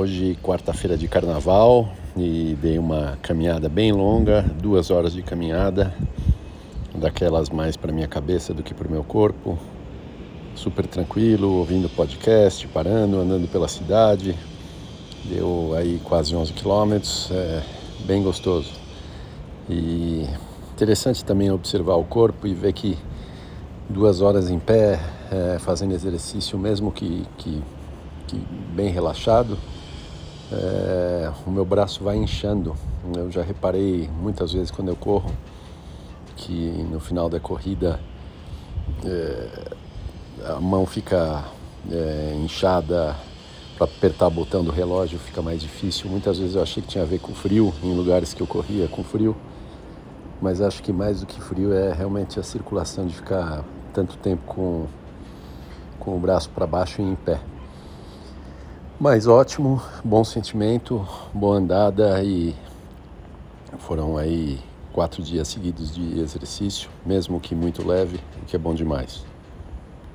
Hoje, quarta-feira de carnaval, e dei uma caminhada bem longa, duas horas de caminhada, daquelas mais para minha cabeça do que para o meu corpo. Super tranquilo, ouvindo podcast, parando, andando pela cidade. Deu aí quase 11 quilômetros, é bem gostoso. E interessante também observar o corpo e ver que duas horas em pé, é, fazendo exercício, mesmo que, que, que bem relaxado, é, o meu braço vai inchando. Eu já reparei muitas vezes quando eu corro que no final da corrida é, a mão fica é, inchada para apertar o botão do relógio fica mais difícil. Muitas vezes eu achei que tinha a ver com frio em lugares que eu corria com frio, mas acho que mais do que frio é realmente a circulação de ficar tanto tempo com, com o braço para baixo e em pé. Mas ótimo, bom sentimento, boa andada e foram aí quatro dias seguidos de exercício, mesmo que muito leve, o que é bom demais.